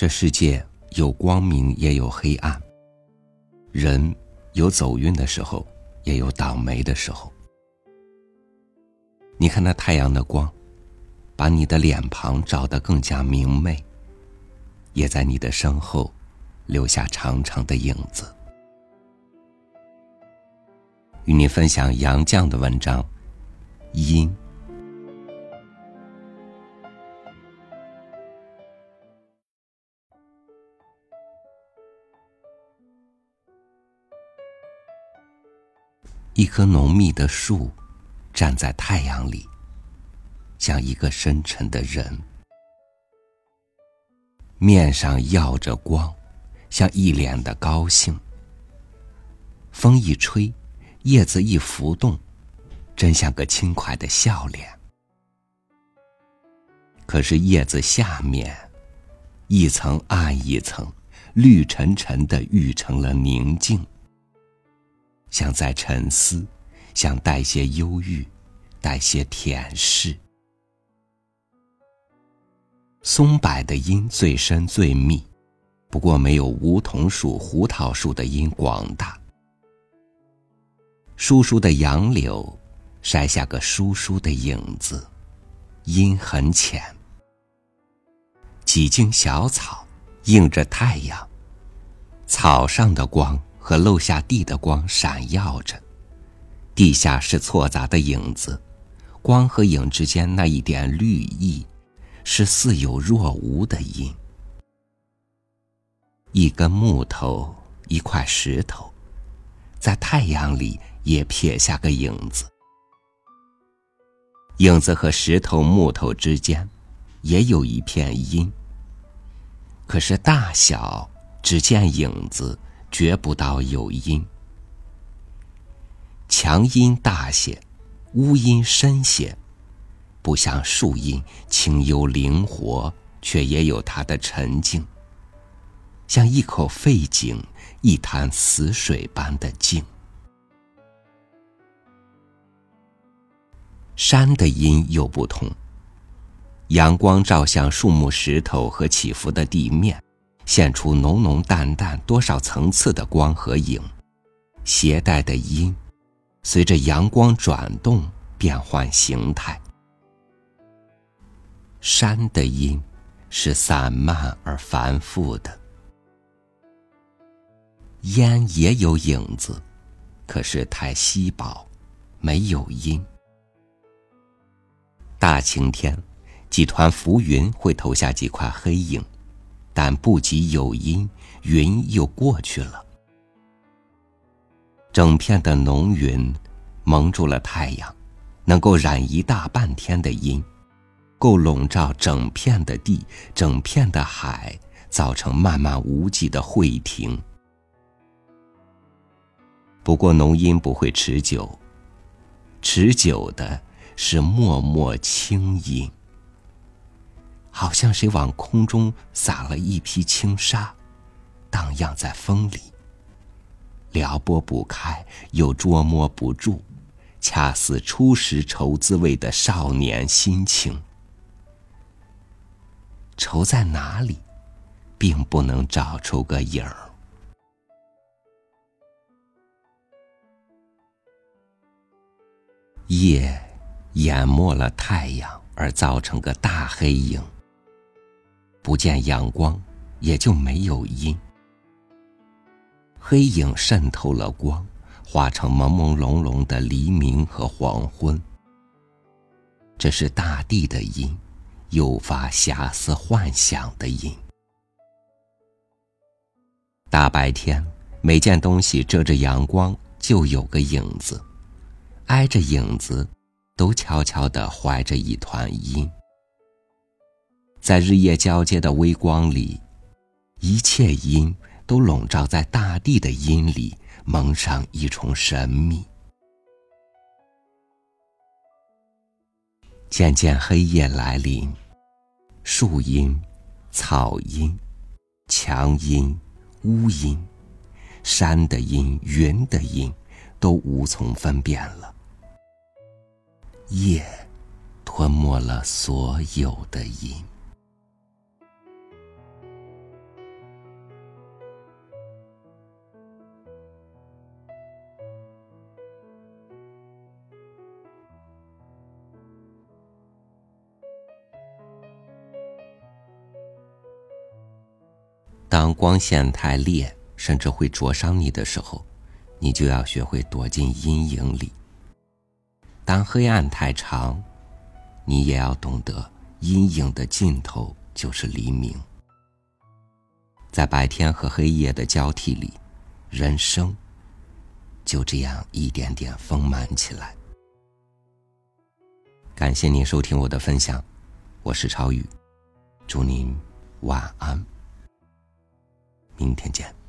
这世界有光明，也有黑暗；人有走运的时候，也有倒霉的时候。你看那太阳的光，把你的脸庞照得更加明媚，也在你的身后留下长长的影子。与你分享杨绛的文章《阴》。一棵浓密的树，站在太阳里，像一个深沉的人，面上耀着光，像一脸的高兴。风一吹，叶子一浮动，真像个轻快的笑脸。可是叶子下面，一层暗一层，绿沉沉的，郁成了宁静。像在沉思，像带些忧郁，带些甜视。松柏的阴最深最密，不过没有梧桐树、胡桃树的阴广大。疏疏的杨柳，晒下个疏疏的影子，阴很浅。几茎小草，映着太阳，草上的光。和漏下地的光闪耀着，地下是错杂的影子，光和影之间那一点绿意，是似有若无的阴。一根木头，一块石头，在太阳里也撇下个影子。影子和石头、木头之间，也有一片阴。可是大小只见影子。觉不到有音，强阴大些，乌阴深些，不像树音清幽灵活，却也有它的沉静，像一口废井，一潭死水般的静。山的阴又不同，阳光照向树木、石头和起伏的地面。现出浓浓淡淡多少层次的光和影，携带的阴，随着阳光转动变换形态。山的阴是散漫而繁复的，烟也有影子，可是太稀薄，没有阴。大晴天，几团浮云会投下几块黑影。但不及有阴，云又过去了。整片的浓云蒙住了太阳，能够染一大半天的阴，够笼罩整片的地、整片的海，造成漫漫无际的会停。不过浓阴不会持久，持久的是脉脉轻阴。好像谁往空中撒了一匹轻纱，荡漾在风里，撩拨不开，又捉摸不住，恰似初识愁滋味的少年心情。愁在哪里，并不能找出个影儿。夜淹没了太阳，而造成个大黑影。不见阳光，也就没有阴。黑影渗透了光，化成朦朦胧胧的黎明和黄昏。这是大地的阴，诱发遐思幻想的阴。大白天，每件东西遮着阳光，就有个影子；挨着影子，都悄悄地怀着一团阴。在日夜交接的微光里，一切阴都笼罩在大地的阴里，蒙上一重神秘。渐渐黑夜来临，树阴、草阴、墙阴、屋阴、山的阴、云的阴，都无从分辨了。夜吞没了所有的阴。当光线太烈，甚至会灼伤你的时候，你就要学会躲进阴影里。当黑暗太长，你也要懂得阴影的尽头就是黎明。在白天和黑夜的交替里，人生就这样一点点丰满起来。感谢您收听我的分享，我是超宇，祝您晚安，明天见。